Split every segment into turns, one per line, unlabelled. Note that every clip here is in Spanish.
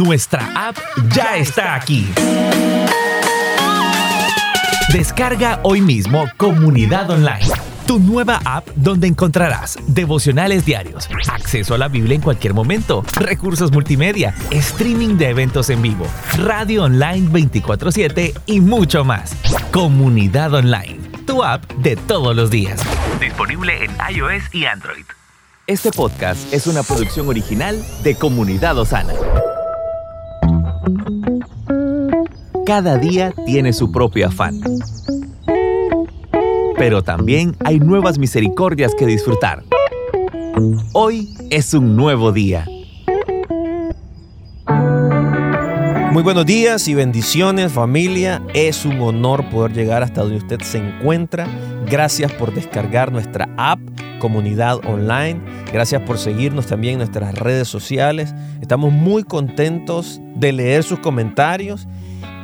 Nuestra app ya está aquí. Descarga hoy mismo Comunidad Online, tu nueva app donde encontrarás devocionales diarios, acceso a la Biblia en cualquier momento, recursos multimedia, streaming de eventos en vivo, radio online 24/7 y mucho más. Comunidad Online, tu app de todos los días. Disponible en iOS y Android. Este podcast es una producción original de Comunidad Osana. Cada día tiene su propio afán. Pero también hay nuevas misericordias que disfrutar. Hoy es un nuevo día.
Muy buenos días y bendiciones familia. Es un honor poder llegar hasta donde usted se encuentra. Gracias por descargar nuestra app comunidad online. Gracias por seguirnos también en nuestras redes sociales. Estamos muy contentos de leer sus comentarios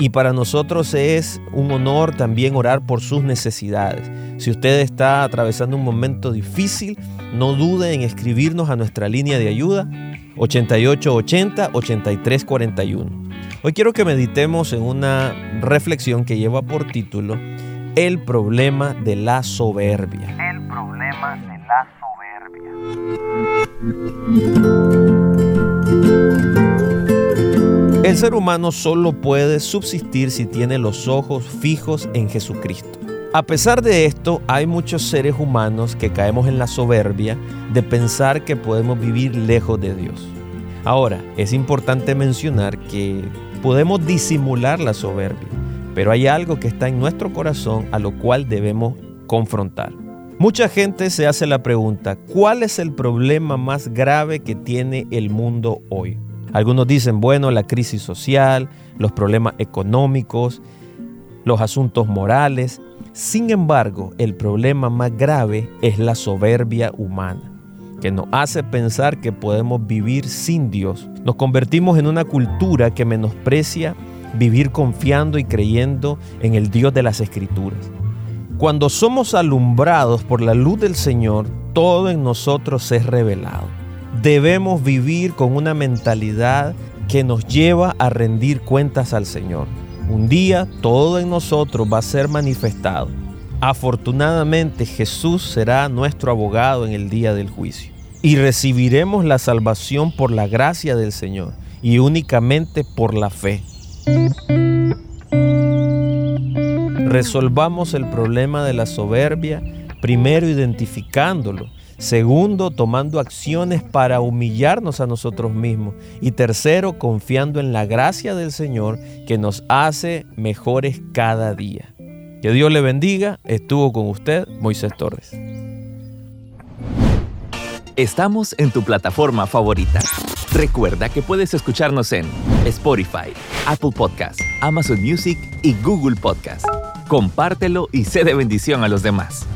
y para nosotros es un honor también orar por sus necesidades. Si usted está atravesando un momento difícil, no dude en escribirnos a nuestra línea de ayuda 8880-8341. Hoy quiero que meditemos en una reflexión que lleva por título El problema de la soberbia.
El problema de la soberbia.
El ser humano solo puede subsistir si tiene los ojos fijos en Jesucristo. A pesar de esto, hay muchos seres humanos que caemos en la soberbia de pensar que podemos vivir lejos de Dios. Ahora, es importante mencionar que podemos disimular la soberbia, pero hay algo que está en nuestro corazón a lo cual debemos confrontar. Mucha gente se hace la pregunta, ¿cuál es el problema más grave que tiene el mundo hoy? Algunos dicen, bueno, la crisis social, los problemas económicos, los asuntos morales. Sin embargo, el problema más grave es la soberbia humana, que nos hace pensar que podemos vivir sin Dios. Nos convertimos en una cultura que menosprecia vivir confiando y creyendo en el Dios de las Escrituras. Cuando somos alumbrados por la luz del Señor, todo en nosotros es revelado debemos vivir con una mentalidad que nos lleva a rendir cuentas al Señor. Un día todo en nosotros va a ser manifestado. Afortunadamente Jesús será nuestro abogado en el día del juicio. Y recibiremos la salvación por la gracia del Señor y únicamente por la fe. Resolvamos el problema de la soberbia primero identificándolo Segundo, tomando acciones para humillarnos a nosotros mismos. Y tercero, confiando en la gracia del Señor que nos hace mejores cada día. Que Dios le bendiga. Estuvo con usted Moisés Torres.
Estamos en tu plataforma favorita. Recuerda que puedes escucharnos en Spotify, Apple Podcast, Amazon Music y Google Podcast. Compártelo y sé de bendición a los demás.